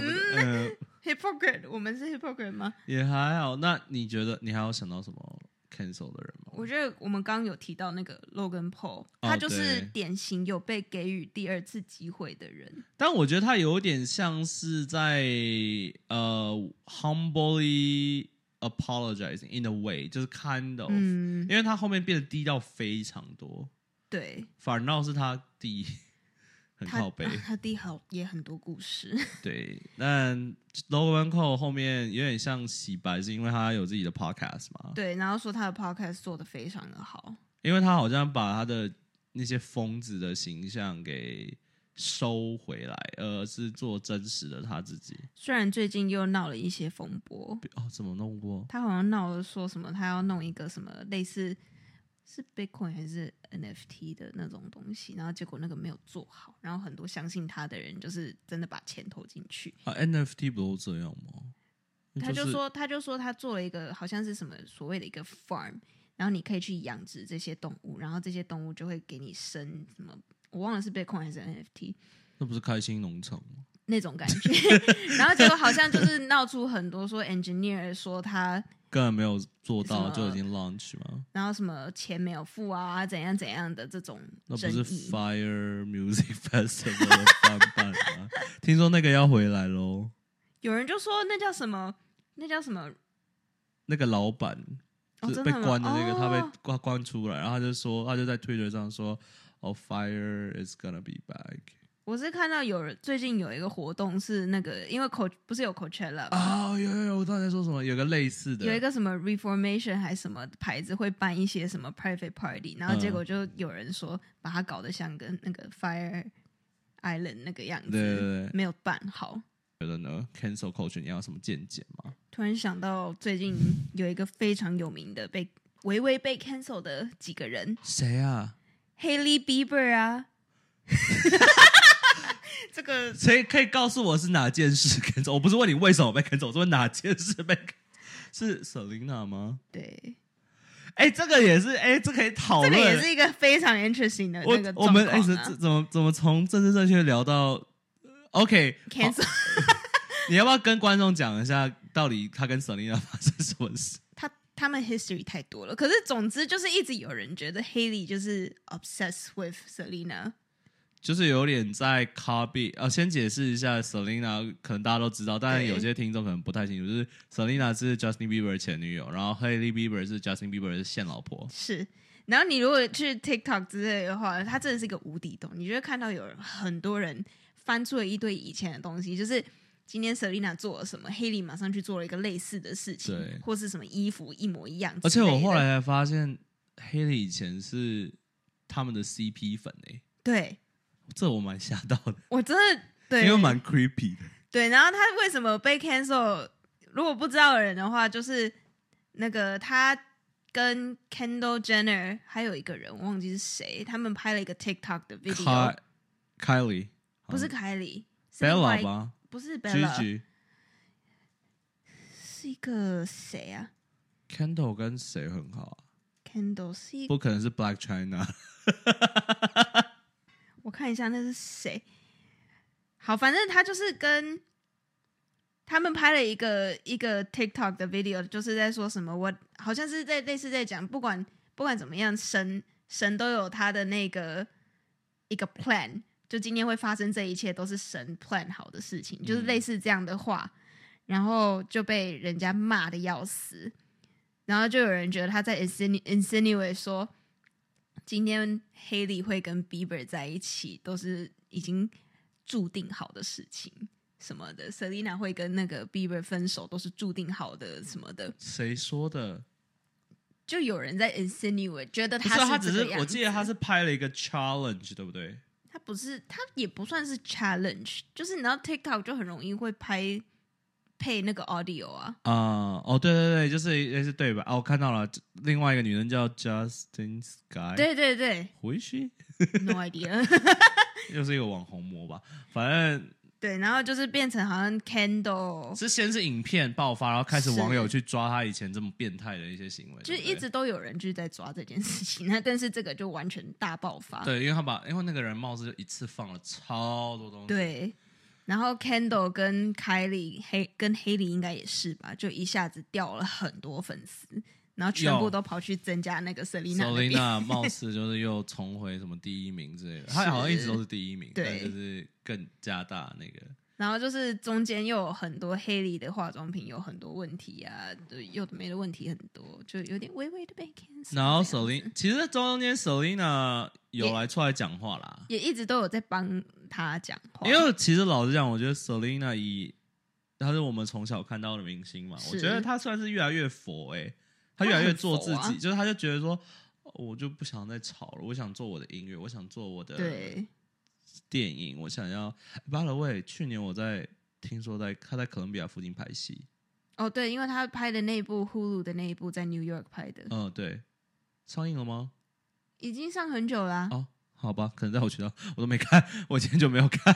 不对？嗯，hypocrite，我们是 hypocrite 吗？也还好。那你觉得你还有想到什么 cancel 的人吗？我觉得我们刚刚有提到那个 Logan Paul，、哦他就是对典型有被给予第二次机会的人。但我觉得他有点像是在呃 humbly apologizing in a way，就是 kind of，、嗯，因为他后面变得低调非常多，对，反倒是他弟很靠背。啊他弟好也很多故事。对，但 Logan Cole 后面有点像洗白，是因为他有自己的 podcast 嘛？对，然后说他的 podcast 做的非常的好。因为他好像把他的那些疯子的形象给收回来，而是做真实的他自己。虽然最近又闹了一些风波，哦，怎么弄过？他好像闹了说什么，他要弄一个什么类似是 Bitcoin 还是 NFT 的那种东西，然后结果那个没有做好，然后很多相信他的人就是真的把钱投进去。啊，NFT 不都这样吗？他就说，他就说他做了一个好像是什么所谓的一个 farm，然后你可以去养殖这些动物，然后这些动物就会给你生什么，我忘了是 Bitcoin 还是 NFT 那不是开心农场吗？那种感觉。然后结果好像就是闹出很多说 engineer 说他，根本没有做到就已经 launch 吗？然后什么钱没有付啊，怎样怎样的这种那不是。Fire Music Festival 的翻版吗？听说那个要回来喽。有人就说那叫什么，那叫什么？那个老板是被关的那个，他哦被关关出来，然后他就说，他就在 Twitter 上说，哦，Fire is gonna be back。我是看到有人最近有一个活动是那个，因为 Co 不是有 Coachella 吗啊、有有有，我刚才在说什么？有个类似的，有一个什么 Reformation 还是什么牌子会办一些什么 private party，然后结果就有人说把它搞得像跟那个 Fire Island 那个样子，对对对没有办好。觉得呢？Cancel culture 你要有什么见解吗？突然想到最近有一个非常有名的被微微被 cancel 的几个人谁啊？，Haley Bieber 啊，这个谁可以告诉我是哪件事？我不是问你为什么被 cancel，我是问哪件事被 是 Selina 吗？对，哎、这个也是，哎、这可以讨论。这个也是一个非常 interesting 的我那个我们哎，状况啊这这怎么怎么从政治正确聊到 OK cancel 你要不要跟观众讲一下，到底他跟 Selina 发生什么事？他他们 history 太多了，可是总之就是一直有人觉得 Haley 就是 obsessed with Selena，就是有点在 copy 啊，先解释一下 Selina，可能大家都知道，但是有些听众可能不太清楚，就是 Selina 是 Justin Bieber 的前女友，然后 Hailey Bieber 是 Justin Bieber 的现老婆。是。然后你如果去 TikTok 之类的话，它真的是一个无底洞，你就会看到有很多人翻出了一堆以前的东西，就是今天 Selina 做了什么，Haley 马上去做了一个类似的事情对，或是什么衣服一模一样。而且我后来才发现，Haley 以前是他们的 CP 粉诶、对这我蛮吓到的，我真的对，因为蛮 creepy 的。对，然后他为什么被 cancel？如果不知道的人的话，就是那个他跟 Kendall Jenner 还有一个人，我忘记是谁，他们拍了一个 TikTok 的 video，Ky- Kylie 不是凯莉是另外 Bella 一吧不是 Bella，，Gigi 是一个谁啊 Kendall 跟谁很好啊？？Kendall 是一，不可能是 Black China。我看一下那是谁。好，反正他就是跟他们拍了一个一个 TikTok 的 video，就是在说什么，我好像是在类似在讲，不管不管怎么样，神神都有他的那个一个 plan，就今天会发生这一切都是神 plan 好的事情，就是类似这样的话，然后就被人家骂的要死，然后就有人觉得他在 insinu insinuate 说，今天 Haley 会跟 Bieber 在一起，都是已经注定好的事情。什么的，Selina 会跟那个 Bieber 分手，都是注定好的什么的，谁说的？就有人在 insinuate，觉得他是，他他只是我记得他是拍了一个 challenge，对不对？他不是，它也不算是 challenge，就是你知道 TikTok 就很容易会拍配那个 audio 啊，啊、哦，对对对，就是也是对吧？哦，我看到了，另外一个女人叫 Justin Sky，对对对，Who is she？，no idea，又是一个网红模吧。反正对，然后就是变成好像 Candle，是先是影片爆发，然后开始是。网友去抓他以前这么变态的一些行为，就一直都有人就是在抓这件事情，那但是这个就完全大爆发。对，因为他把因为那个人貌似就一次放了超多东西，对，然后 Candle 跟凯莉黑跟黑莉应该也是吧，就一下子掉了很多粉丝，然后全部都跑去增加那个 Selina。Selina 貌似就是又重回什么第一名之类的，他好像一直都是第一名，对。但就是更加大那个。然后就是中间又有很多黑莉的化妆品有很多问题啊，对，有的没的问题很多，就有点微微的被 cancel 然后 Selina 其实中间 Selina 有也来出来讲话啦，也一直都有在帮他讲话，因为其实老实讲，我觉得 Selina 以她是我们从小看到的明星嘛，我觉得她算是越来越佛哎、她越来越做自己，就是他就觉得说，哦我就不想再吵了，我想做我的音乐，我想做我的对电影，我想要。By the way，去年我在听说在他在哥伦比亚附近拍戏，哦对，因为他拍的那一部 Hulu 的那一部在 New York 拍的，嗯，对，上映了吗？已经上很久啦、哦，好吧，可能在我渠道我都没看，我今天就没有看。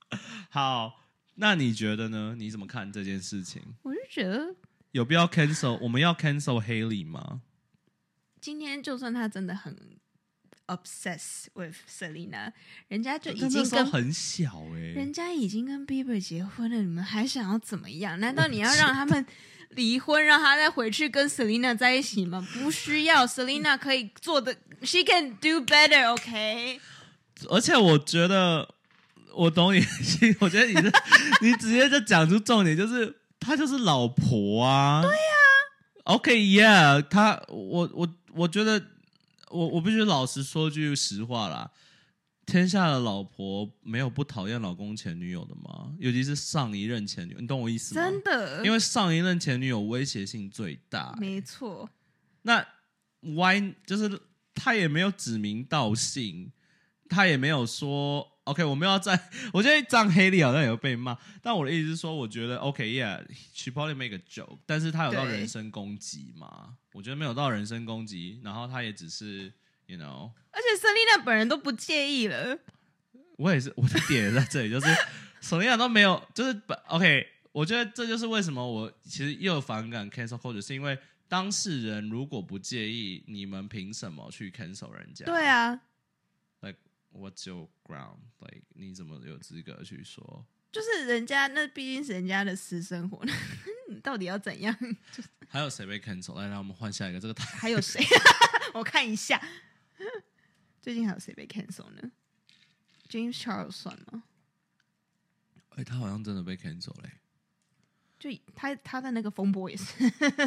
好，那你觉得呢？你怎么看这件事情？我就觉得有必要 cancel？我们要 cancel Haley 吗？今天就算他真的很 obsessed with Selina，人家就已经跟很小哎、人家已经跟 Bieber 结婚了，你们还想要怎么样？难道你要让他们离婚，让他再回去跟 Selina 在一起吗？不需要，Selina 可以做的，She can do better，OK？、而且我觉得，我懂你我觉得你是你直接就讲出重点，就是她就是老婆啊。对呀、OK，Yeah，、她我我我觉得我我必须老实说句实话啦，天下的老婆没有不讨厌老公前女友的吗？尤其是上一任前女友，你懂我意思吗？真的，因为上一任前女友威胁性最大、没错，那 Why 就是他也没有指名道姓，他也没有说 OK，我们要在，我觉得这样黑莉好像也会被骂。但我的意思是说，我觉得 OK，Yeah，she、probably make a joke，但是他有到人身攻击吗？我觉得没有到人身攻击，然后他也只是，you know，而且 Selena 本人都不介意了，我也是 我的点也在这里，就是什么样都没有，就是本 OK，我觉得这就是为什么我其实又反感 cancel culture，是因为当事人如果不介意，你们凭什么去 cancel 人家？对啊 what's your ground？like 你怎么有资格去说？就是人家那毕竟是人家的私生活，你到底要怎样？还有谁被 cancel？来，让我们换下一个。这个太 还有谁？我看一下，最近还有谁被 cancel 呢？James Charles 算吗？哎、他好像真的被 cancel 嘞、就他他的那个风波也是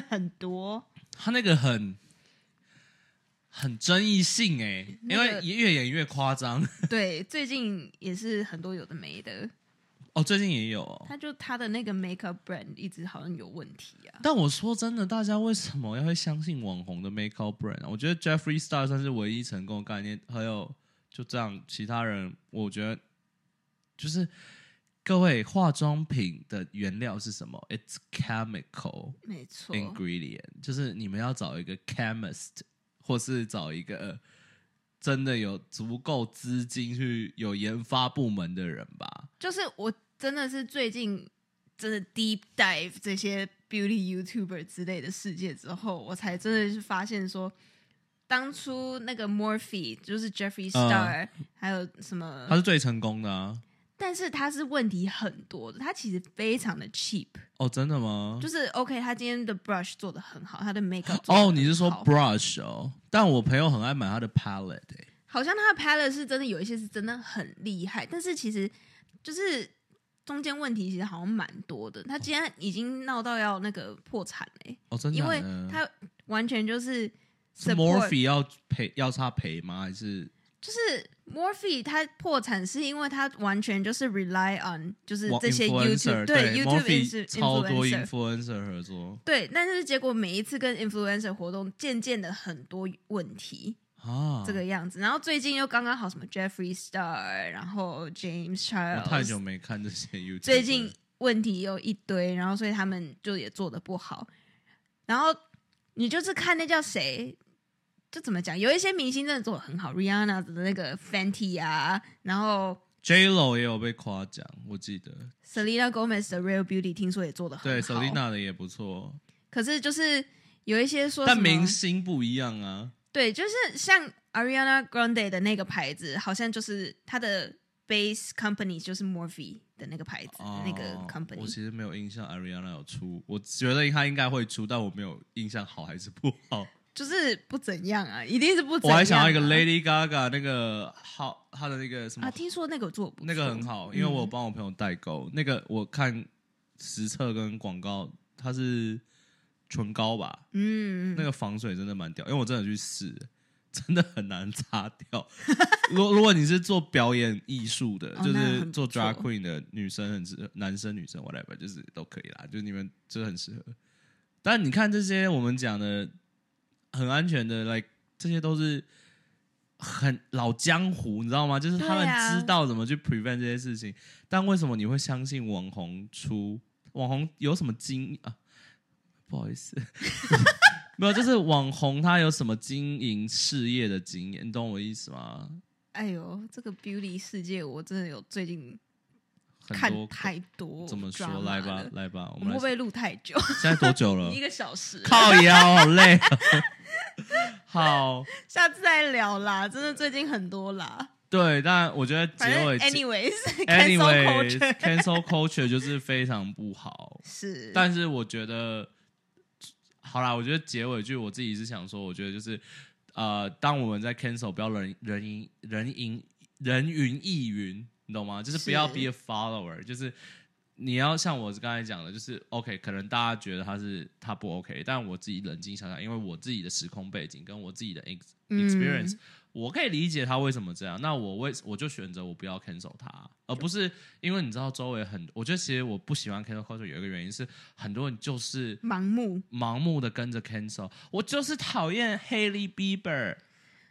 很多，他那个很很争议性哎、那个因为越演越夸张。对，最近也是很多有的没的。哦，最近也有、哦。他就他的那个 makeup brand 一直好像有问题啊。但我说真的，大家为什么要会相信网红的 makeup brand 啊？我觉得 Jeffrey Star 算是唯一成功的概念，还有就这样，其他人我觉得就是各位化妆品的原料是什么？It's chemical 没错，ingredient，就是你们要找一个 chemist，或是找一个真的有足够资金去有研发部门的人吧。就是我真的是最近真的 deep dive 这些 beauty YouTuber 之类的世界之后，我才真的是发现说，当初那个 Morphe 就是 Jeffrey Star，、还有什么他，是最成功的啊！但是他是问题很多的，他其实非常的 cheap，哦，真的吗？就是 OK，他今天的 brush 做的很好，他的得哦，你是说 brush 哦？但我朋友很爱买他的 palette 欸好像他的 palette 是真的有一些是真的很厉害，但是其实就是中间问题其实好像蛮多的。他今天已经闹到要那个破产嘞、哦，真的因？为他完全就是是 Morphe 要赔要他赔吗？还是就是 Morphe，他破产是因为他完全就是 rely on，就是这些 YouTube，对，YouTube 超多 influencer 合作，对，但是结果每一次跟 influencer 活动，渐渐的很多问题啊，这个样子，然后最近又刚刚好什么 Jeffrey Star，然后 James Charles，太久没看这些 YouTube，最近问题又一堆，然后所以他们就也做的不好，然后你就是看那叫谁？就怎么讲，有一些明星真的做的很好，Rihanna 的那个 Fenty 啊，然后 J Lo 也有被夸奖，我记得。Selena Gomez 的 Real Beauty 听说也做的很好对，Selena 的也不错，可是就是有一些说，但明星不一样啊。对，就是像 Ariana Grande 的那个牌子，好像就是它的 base company 就是 Morphe 的那个牌子、哦那个 company。我其实没有印象 Ariana 有出，我觉得她应该会出，但我没有印象好还是不好。就是不怎样啊，一定是不怎样、啊。我还想要一个 Lady Gaga 那个好，他的那个什么、啊，听说那个做不那个很好，因为我帮我朋友代购，那个我看实测跟广告，它是唇膏吧，嗯，那个防水真的蛮屌，因为我真的去试，真的很难擦掉。如如果你是做表演艺术的，就是做 drag queen 的女生很适合，男生女生 whatever 就是都可以啦，就是你们就是很适合。但你看这些我们讲的很安全的，like 这些都是很老江湖，你知道吗？就是他们知道怎么去 prevent 这些事情。但为什么你会相信网红出网红有什么经啊？不好意思，没有，就是网红他有什么经营事业的经验，你懂我意思吗？哎呦，这个 beauty 世界我真的有最近看太多，怎么说？来吧，，来吧，我们会不会录太久？现在多久了 一？个小时，靠腰，好累啊。好，下次再聊啦。真的最近很多啦，对，但我觉得结尾 anyways，cancel anyway culture cancel culture 就是非常不好。是，但是我觉得，好啦，我觉得结尾句我自己是想说，我觉得就是呃，当我们在 cancel 不要人人云人云人云亦云，你懂吗？就是不要 be a follower，就是你要像我刚才讲的，就是 OK，可能大家觉得他是他不 OK，但我自己冷静想想，因为我自己的时空背景跟我自己的 ex 嗯 experience，、我可以理解他为什么这样。那我为我就选择我不要 cancel 他，而不是因为你知道周围很，我觉得其实我不喜欢 cancel culture 有一个原因是很多人就是盲目，盲目的跟着 cancel，我就是讨厌 Haley Bieber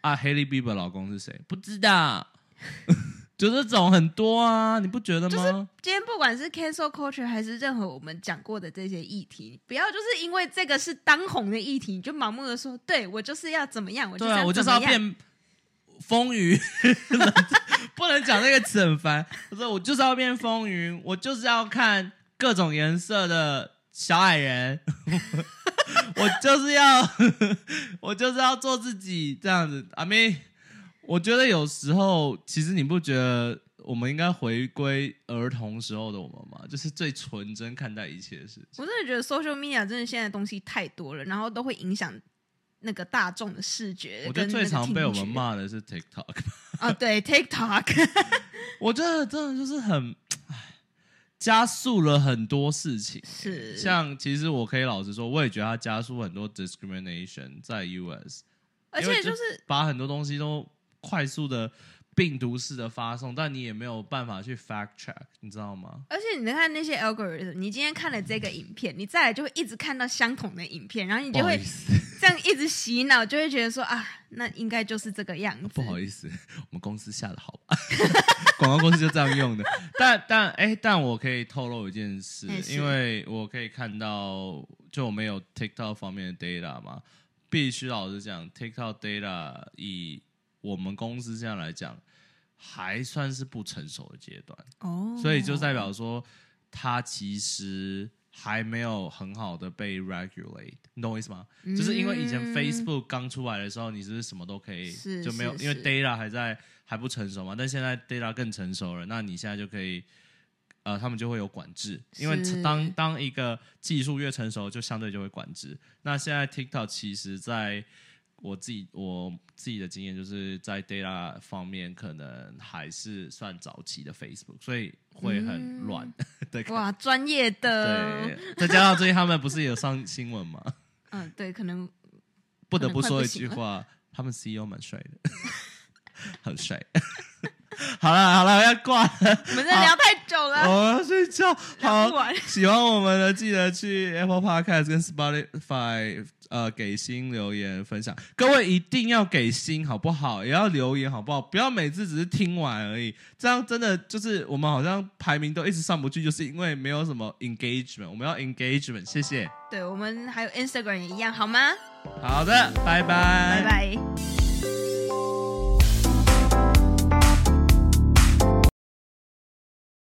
啊，Haley Bieber 老公是谁？不知道，就这种很多啊，你不觉得吗？今天不管是 cancel culture 还是任何我们讲过的这些议题，不要就是因为这个是当红的议题，你就盲目的说，对我就是要怎么样，我就对啊，我就是要变风云，不能讲那个词很烦。我说我就是要变风云，我就是要看各种颜色的小矮人，我就是要 我就是要做自己这样子。阿妹，我觉得有时候其实你不觉得我们应该回归儿童时候的我们吗？就是最纯真看待一切的事情。我真的觉得 social media 真的现在东西太多了，然后都会影响那个大众的视觉。我觉得最常被我们骂的是 TikTok。啊，对 TikTok，我觉得真的就是很，加速了很多事情。是像其实我可以老实说，我也觉得它加速很多 discrimination 在 US，而且就是把很多东西都快速的病毒式的发送，但你也没有办法去 fact check，你知道吗？而且你看那些 algorithm，你今天看了这个影片，你再来就会一直看到相同的影片，然后你就会这样一直洗脑，就会觉得说啊，那应该就是这个样子。不好意思，我们公司下的好吧，广告公司就这样用的。但但哎，但我可以透露一件事因为我可以看到，就我们有 TikTok 方面的 data 嘛，必须老实讲，TikTok data 以我们公司这样来讲，还算是不成熟的阶段。哦，所以就代表说，它其实还没有很好的被 regulate，你懂我意思吗？就是因为以前嗯 Facebook 刚出来的时候，你是不是什么都可以，就没有，因为 data 还在还不成熟嘛，但现在 data 更成熟了，那你现在就可以。呃，他们就会有管制，因为是当当一个技术越成熟，就相对就会管制。那现在 TikTok 其实在我自己我自己的经验，就是在 data 方面可能还是算早期的 Facebook，所以会很乱。对哇，专业的，对，再加上最近他们不是有上新闻吗？嗯，对，可能不得不说一句话，他们 CEO 蛮帅的，很帅。好 了好了，要挂了，我们在聊太久了，我要睡觉。好喜欢我们的记得去 Apple Podcast 跟 Spotify 呃给星留言分享，各位一定要给星好不好？也要留言好不好？不要每次只是听完而已，这样真的就是我们好像排名都一直上不去，就是因为没有什么 engagement。我们要 engagement，谢谢。对我们还有 Instagram 也一样，好吗？好的，拜拜，拜拜。